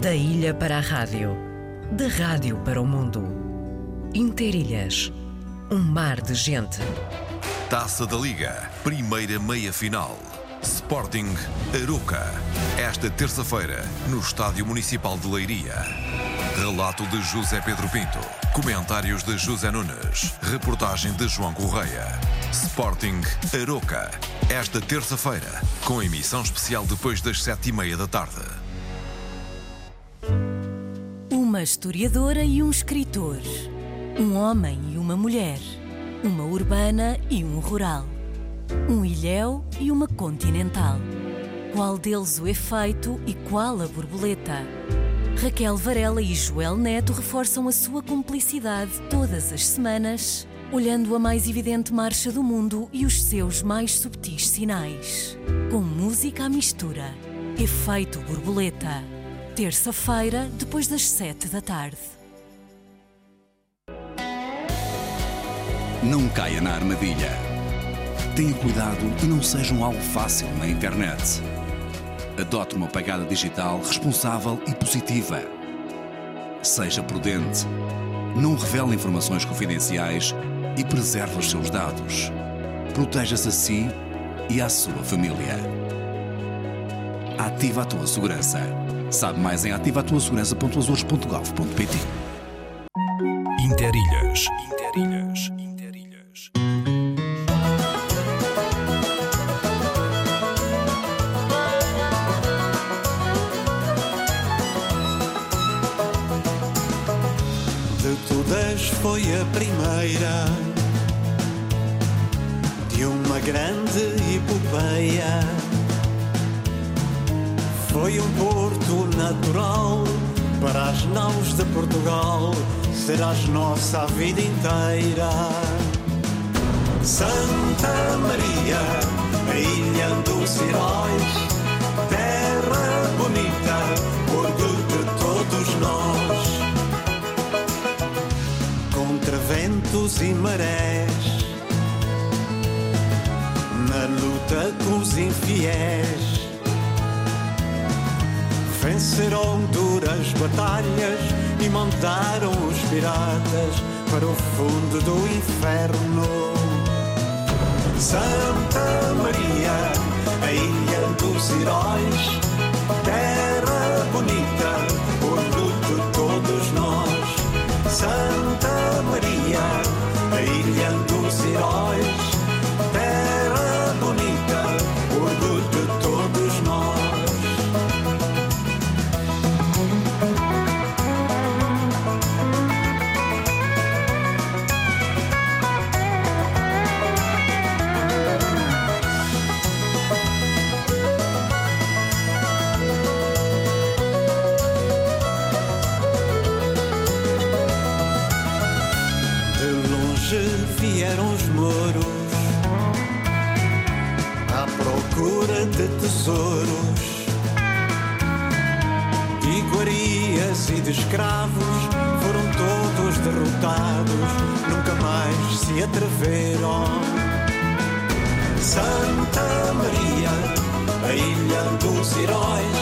Da ilha para a rádio, da rádio para o mundo. Interilhas, um mar de gente. Taça da Liga, primeira meia-final. Sporting Aruca, esta terça-feira, no Estádio Municipal de Leiria. Relato de José Pedro Pinto. Comentários de José Nunes. Reportagem de João Correia. Sporting Aroca. Esta terça-feira, com emissão especial depois das sete e meia da tarde. Uma historiadora e um escritor. Um homem e uma mulher. Uma urbana e um rural. Um ilhéu e uma continental. Qual deles o efeito e qual a borboleta? Raquel Varela e Joel Neto reforçam a sua cumplicidade todas as semanas, olhando a mais evidente marcha do mundo e os seus mais subtis sinais. Com música à mistura. Efeito borboleta. Terça-feira, depois das sete da tarde. Não caia na armadilha. Tenha cuidado e não seja um alvo fácil na internet. Adote uma pegada digital responsável e positiva. Seja prudente. Não revele informações confidenciais e preserve os seus dados. Proteja-se a si e à sua família. Ativa a tua segurança. Sabe mais em ativatuasegurança.azores.gov.pt Interilhas. Interilhas. Interilhas. De todas foi a primeira de uma grande epopeia. Foi um porto natural para as naus de Portugal, serás nossa a vida inteira. Santa Maria, a ilha dos heróis, terra bonita, orgulho de todos nós contra ventos e marés, na luta com os infiéis. Venceram duras batalhas e mandaram os piratas para o fundo do inferno. Santa Maria, a ilha dos heróis, terra bonita, orgulho de todos nós. Santa Maria, a ilha dos heróis, procura de tesouros, iguarias e de escravos. Foram todos derrotados, nunca mais se atreveram. Santa Maria, a ilha dos heróis,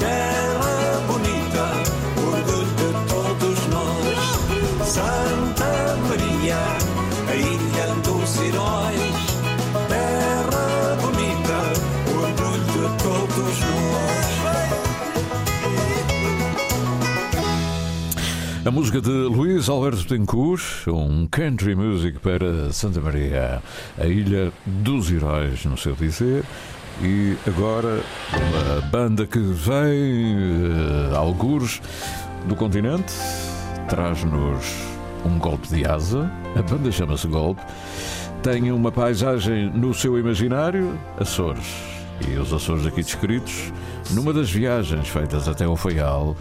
terra A música de Luís Alberto Tencourt, um country music para Santa Maria, a Ilha dos Heróis, no seu dizer. E agora, uma banda que vem, uh, algures, do continente, traz-nos um golpe de asa. A banda chama-se Golpe. Tem uma paisagem no seu imaginário, Açores. E os Açores aqui descritos numa das viagens feitas até ao Faial,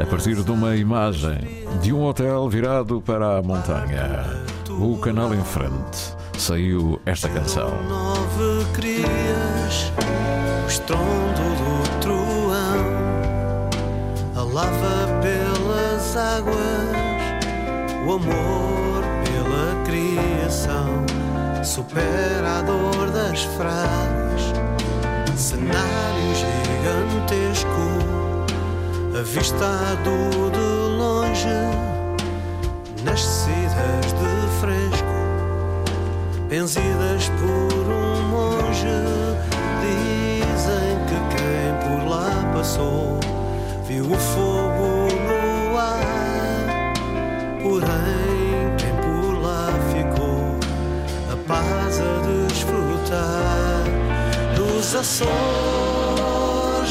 a partir de uma imagem de um hotel virado para a montanha. O canal em frente. Saiu esta canção. Nove crias, o estrondo do truão, a lava pelas águas, o amor pela criação, supera a dor das frases, cenário gigantesco, avistado de longe, nas tecidas de fresco, benzidas por um monge. Dizem que quem por lá passou viu o fogo no ar, porém quem por lá ficou a paz a desfrutar Açores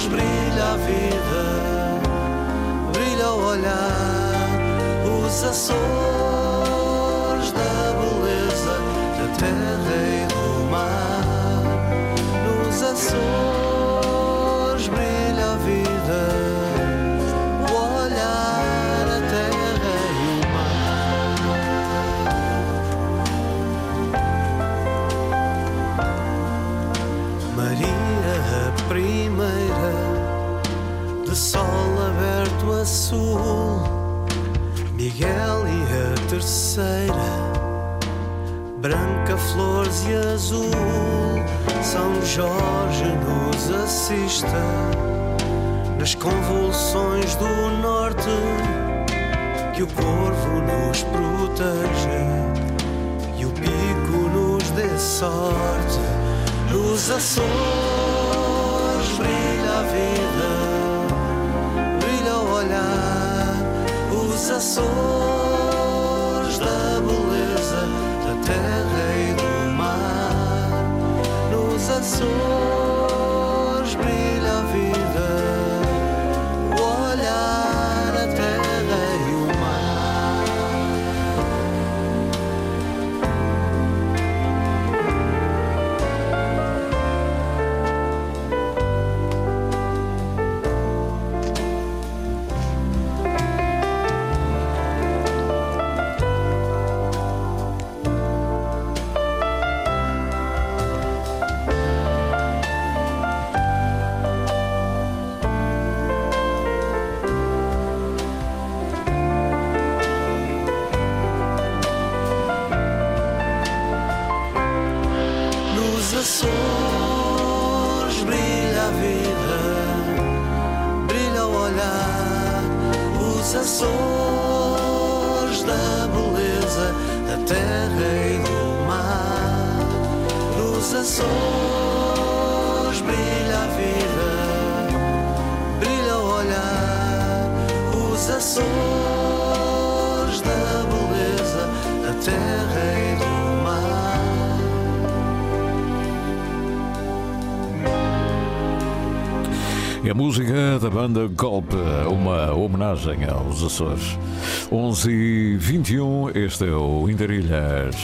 brilha a vida, brilha o olhar, os Açores da beleza da terra e do mar. Nos Açores sol aberto a sul, Miguel e a terceira, branca, flores e azul, São Jorge nos assista nas convulsões do norte, que o corvo nos proteja e o pico nos dê sorte, nos Açores brilha a vida os Açores da beleza da terra e do mar. Nos Açores. Música da banda Golpe, uma homenagem aos Açores. 11 e 21, este é o Interilhas.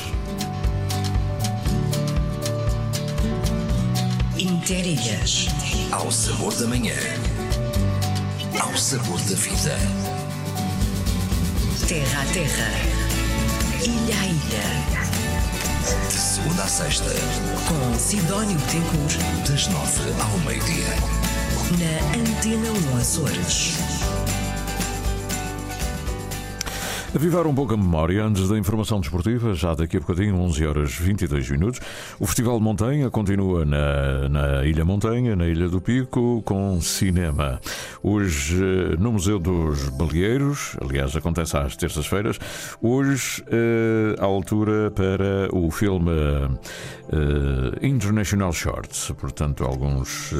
Interilhas. Ao sabor da manhã. Ao sabor da vida. Terra a terra. Ilha a ilha. De segunda a sexta. Com Sidónio Tencourt. Das nove ao meio-dia na Antena 1 Açores. Avivar um pouco a memória antes da informação desportiva, já daqui a bocadinho, 11 horas 22 minutos. O Festival de Montanha continua na, na Ilha Montanha, na Ilha do Pico, com cinema. Hoje eh, no Museu dos Baleeiros, aliás, acontece às terças-feiras. Hoje, eh, à altura para o filme eh, International Shorts, portanto, alguns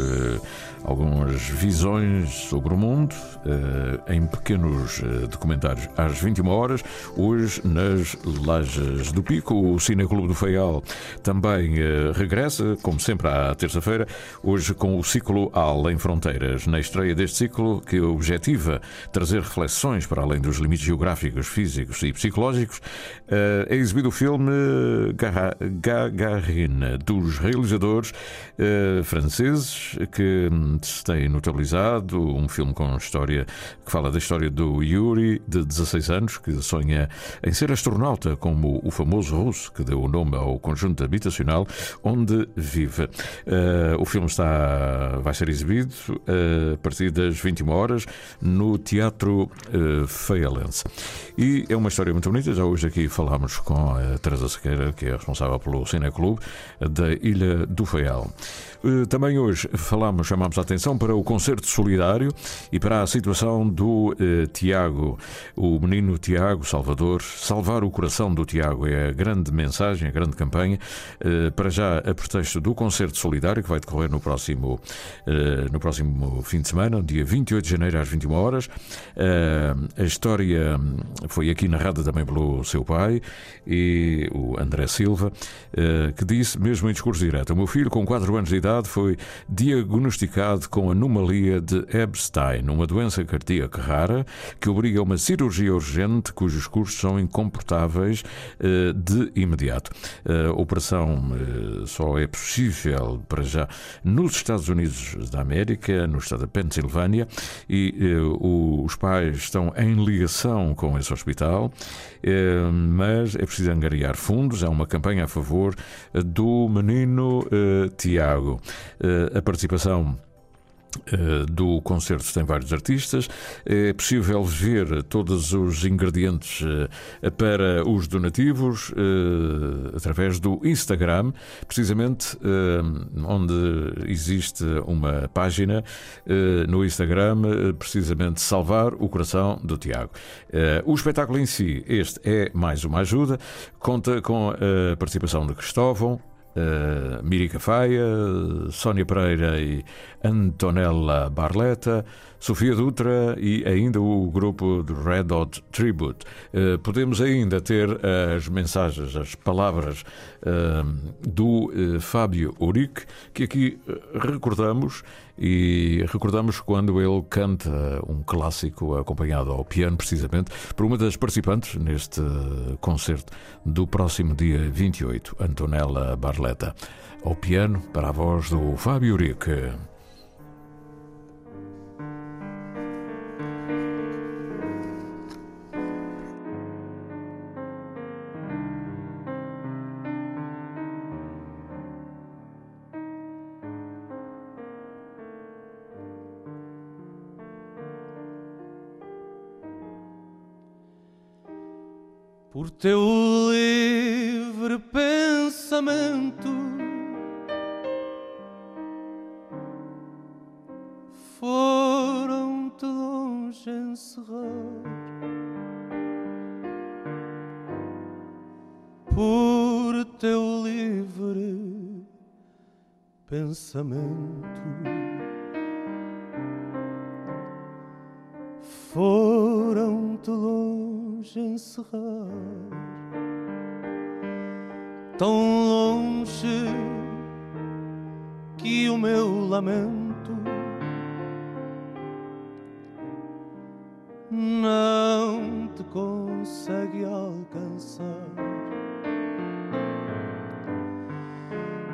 algumas visões sobre o mundo eh, em pequenos eh, documentários às 21 horas. Hoje, nas Lajes do Pico, o Cineclube do Feial também eh, regressa, como sempre, à terça-feira, hoje com o ciclo Além Fronteiras. Na estreia deste ciclo, que objetiva trazer reflexões para além dos limites geográficos, físicos e psicológicos, é exibido o filme Gagarine, dos realizadores franceses que hum, se tem notabilizado, um filme com história que fala da história do Yuri, de 16 anos, que sonha em ser astronauta, como o famoso russo que deu o nome ao conjunto habitacional onde vive. Uh, o filme está, vai ser exibido uh, a partir das 21 horas no Teatro uh, Feialense. E é uma história muito bonita. Já hoje aqui falámos com a Teresa Sequeira, que é responsável pelo Cineclube da Ilha do Faial. Eh, também hoje falamos, chamamos a atenção para o concerto solidário e para a situação do eh, Tiago, o menino Tiago Salvador. Salvar o coração do Tiago é a grande mensagem, a grande campanha, eh, para já a pretexto do concerto solidário que vai decorrer no próximo, eh, no próximo fim de semana, dia 28 de janeiro às 21 horas. Eh, a história foi aqui narrada também pelo seu pai e o André Silva, eh, que disse, mesmo em discurso direto, o meu filho com 4 anos de idade foi diagnosticado com anomalia de Epstein, uma doença cardíaca rara que obriga a uma cirurgia urgente cujos custos são incomportáveis eh, de imediato. A operação eh, só é possível para já nos Estados Unidos da América, no estado da Pensilvânia, e eh, os pais estão em ligação com esse hospital, mas é preciso angariar fundos. Há uma campanha a favor do menino Tiago. Eh, a participação eh, do concerto tem vários artistas. É possível ver todos os ingredientes eh, para os donativos através do Instagram, precisamente onde existe uma página no Instagram, precisamente Salvar o Coração do Tiago. O espetáculo em si, este é mais uma ajuda, conta com a participação de Cristóvão, uh, Mirica Faia, Sónia Pereira e Antonella Barletta, Sofia Dutra e ainda o grupo Red Hot Tribute. Uh, podemos ainda ter as mensagens, as palavras uh, do Fábio Uric, que aqui recordamos e recordamos quando ele canta um clássico acompanhado ao piano, precisamente, por uma das participantes neste concerto do próximo dia 28, Antonella Barletta. Ao piano, para a voz do Fábio Urique. Por teu livre pensamento. Foram-te longe encerrar por teu livre pensamento. Tão longe que o meu lamento não te consegue alcançar.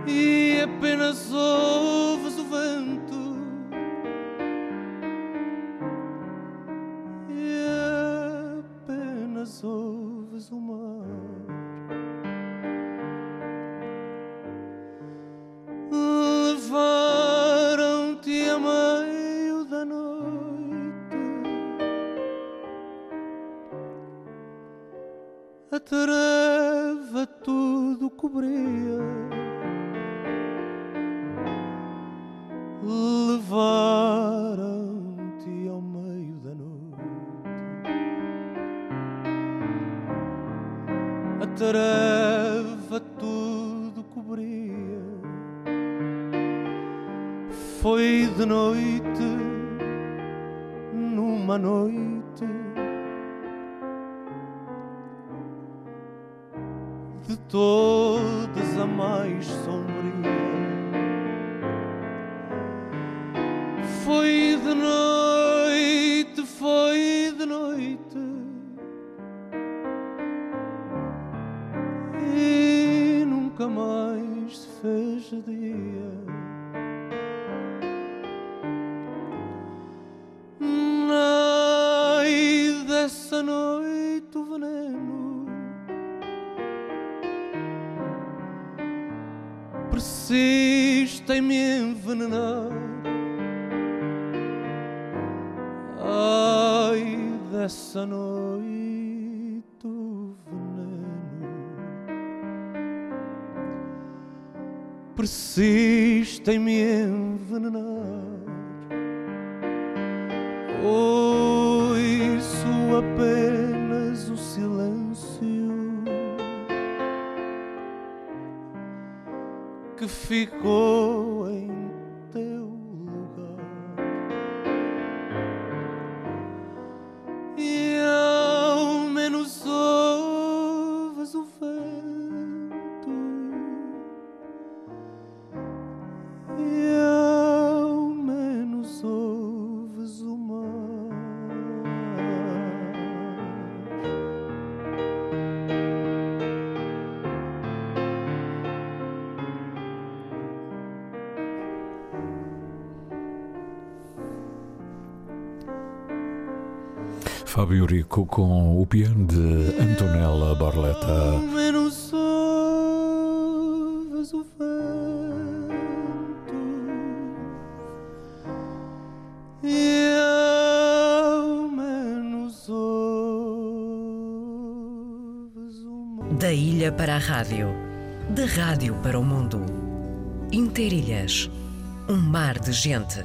E apenas ouves Levaram treva tudo cobria. Foi de noite, numa noite persiste em me envenenar. Ai dessa noite o veneno persiste em me envenenar. Ficou Fábio Rico com o piano de Antonella Barletta. Da ilha para a rádio, da rádio para o mundo. Interilhas, um mar de gente.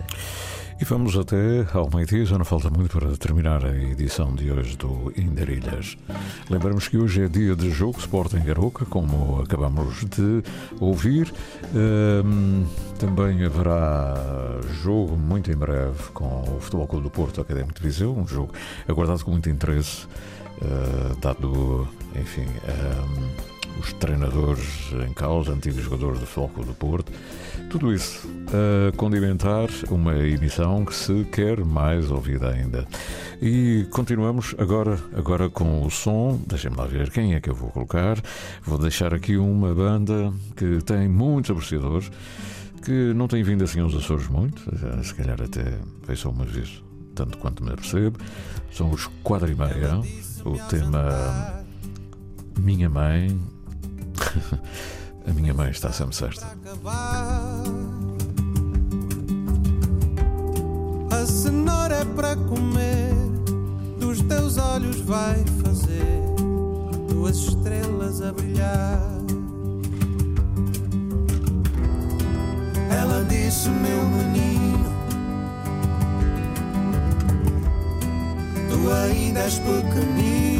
E vamos até ao meio-dia, já não falta muito para terminar a edição de hoje do Indarilhas. Lembramos que hoje é dia de jogo Sporting Aroca, como acabamos de ouvir. Hum, também haverá jogo muito em breve com o Futebol Clube do Porto Académico de Viseu, um jogo aguardado com muito interesse, eh, dado, enfim, hum, os treinadores em causa, antigos jogadores do Futebol Clube do Porto. Tudo isso a condimentar uma emissão que se quer mais ouvida ainda. E continuamos agora, agora com o som. Deixem-me lá ver quem é que eu vou colocar. Vou deixar aqui uma banda que tem muitos apreciadores, que não tem vindo assim aos Açores muito, se calhar até veio só uma vez, tanto quanto me apercebo. São os Quadra e Meia, o tema Minha Mãe. A minha mãe está sempre certa. A cenoura é para comer, dos teus olhos vai fazer duas estrelas a brilhar. Ela disse, meu menino, tu ainda és pequenino.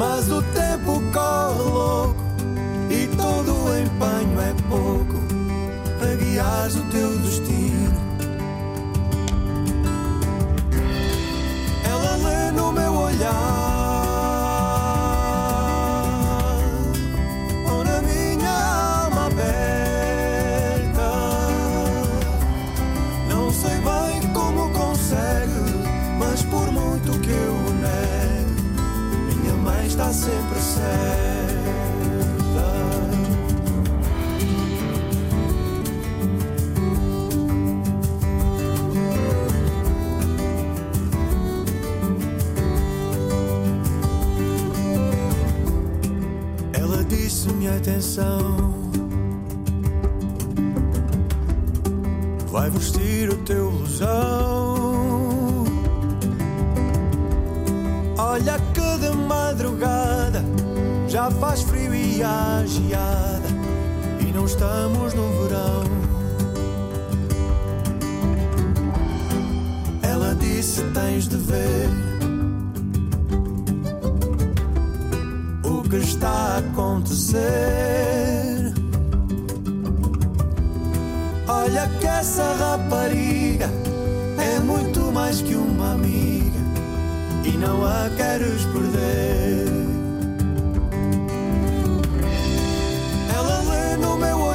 Mas o tempo corre louco e todo o empenho é pouco para guiares o teu destino. Ela lê no meu olhar faz frio e há geada e não estamos no verão. Ela disse tens de ver o que está a acontecer. Olha que essa rapariga é muito mais que uma amiga e não a queres perder.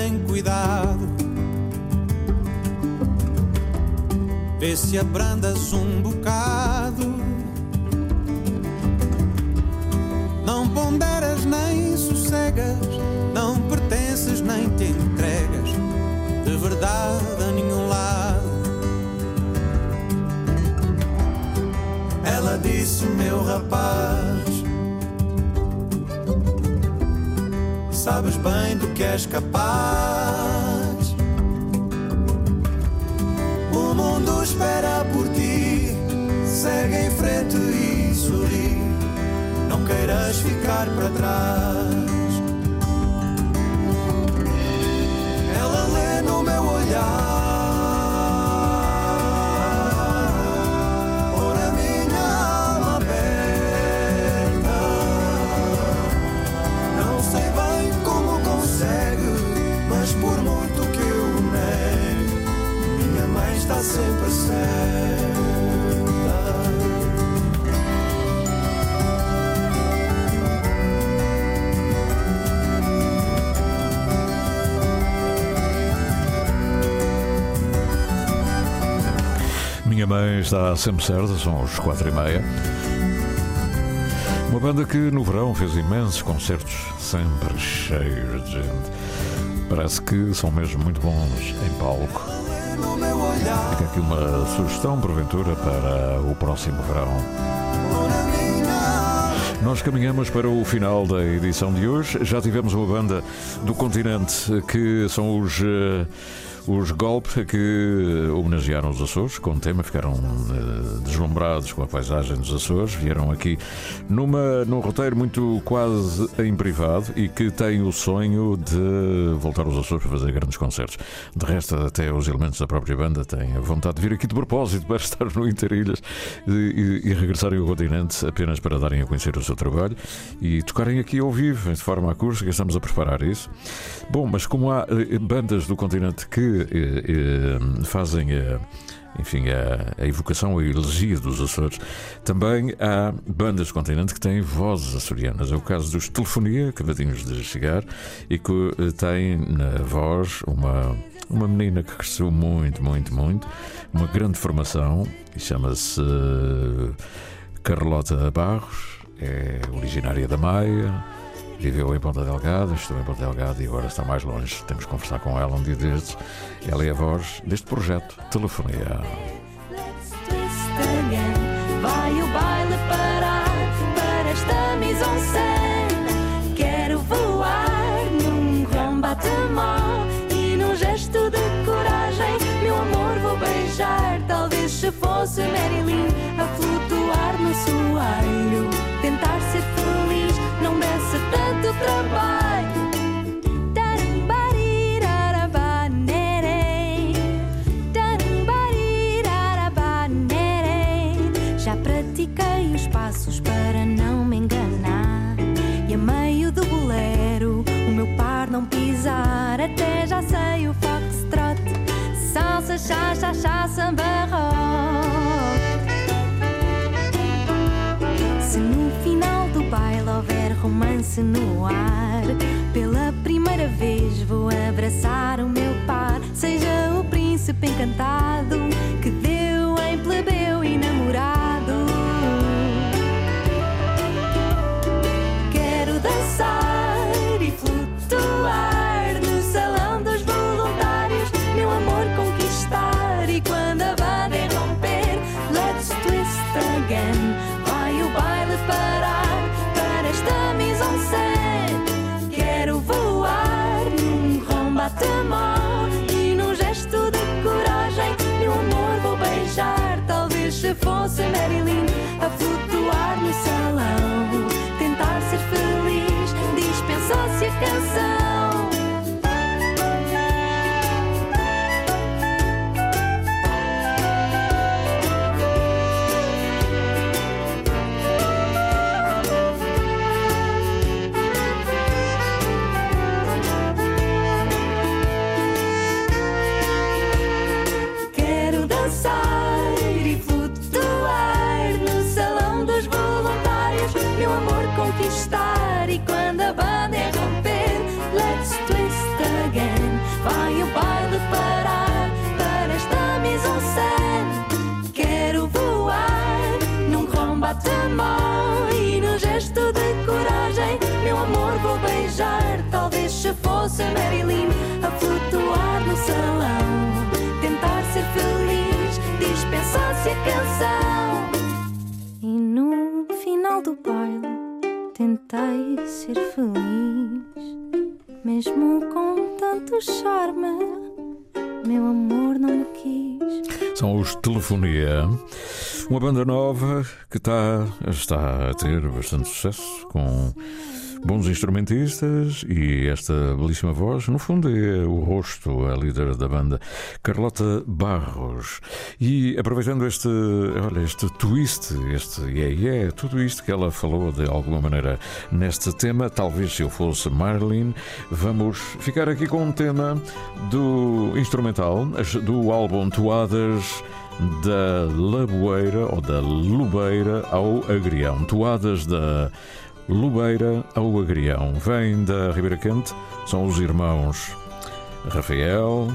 tem cuidado. Vê se abrandas um bocado. Não ponderas nem sossegas, não pertences nem te entregas de verdade a nenhum lado. Ela disse, meu rapaz, sabes bem do que és capaz. O mundo espera por ti, segue em frente e sorri. Não queiras ficar para trás. Está sempre certa, são os quatro e meia. Uma banda que no verão fez imensos concertos, sempre cheios de gente. Parece que são mesmo muito bons em palco. Fica aqui uma sugestão, porventura, para o próximo verão. Nós caminhamos para o final da edição de hoje. Já tivemos uma banda do continente que são os. eh, Os Golpe que homenagearam os Açores com o tema, ficaram eh, deslumbrados com a paisagem dos Açores, vieram aqui numa, num roteiro muito quase em privado e que tem o sonho de voltar aos Açores para fazer grandes concertos. De resto, até os elementos da própria banda têm a vontade de vir aqui de propósito para estar no Interilhas e, e, e regressarem ao continente apenas para darem a conhecer o seu trabalho e tocarem aqui ao vivo, de forma acústica. Estamos a preparar isso. Bom, mas como há eh, bandas do continente que eh, eh, fazem a. Enfim, a, a evocação, a elegia dos Açores. Também há bandas do continente que têm vozes açorianas. É o caso dos Telefonia, acabadinhos de chegar, e que eh, têm na voz uma, uma menina que cresceu muito, muito, muito, uma grande formação, e chama-se eh, Carlota Barros, é originária da Maia, viveu em Ponta Delgada, estou em Ponta Delgada e agora está mais longe. Temos que conversar com ela um dia destes. Ela é a voz deste projeto Telefonia. Tanto trabalho. Se fosse Marilyn nossa Marilyn a flutuar no salão. Tentar ser feliz, dispensar-se a canção. E no final do baile, tentei ser feliz, mesmo com tanto charme. Meu amor não me quis. São os Telefonia, uma banda nova que está, está a ter bastante sucesso com bons instrumentistas e esta belíssima voz, no fundo é o rosto, a líder da banda, Carlota Barros. E aproveitando este, olha, este twist, este yeah, yeah, tudo isto que ela falou de alguma maneira neste tema, talvez se eu fosse Marilyn, vamos ficar aqui com um tema do instrumental, do álbum Toadas da Laboeira ou da Lubeira ao Agrião. Toadas da Lubeira ao Agrião. Vem da Ribeira Quente, são os irmãos Rafael.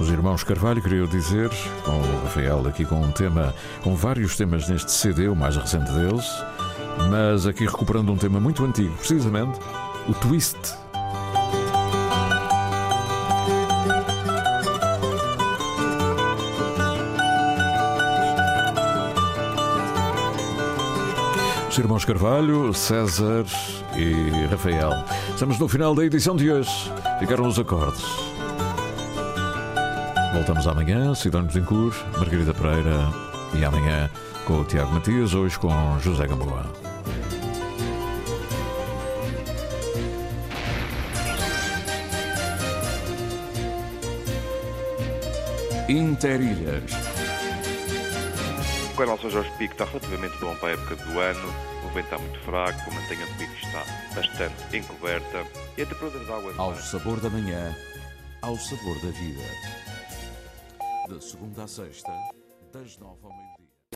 Os irmãos Carvalho, queria dizer, com o Rafael aqui com um tema, com vários temas neste CD, o mais recente deles, mas aqui recuperando um tema muito antigo, precisamente, o Twist. Os irmãos Carvalho, César e Rafael. Estamos no final da edição de hoje. Ficaram os acordes. Voltamos amanhã, Cidade Betancourt, Margarida Pereira e amanhã com o Tiago Matias, hoje com José Gamboa. Interilhas. O canal São Jorge Pico está relativamente bom para a época do ano, o vento está muito fraco, a mantenha do pico está bastante encoberta. E a temperatura da água é? Ao sabor da manhã, ao sabor da vida. De segunda a sexta, das nove ao meio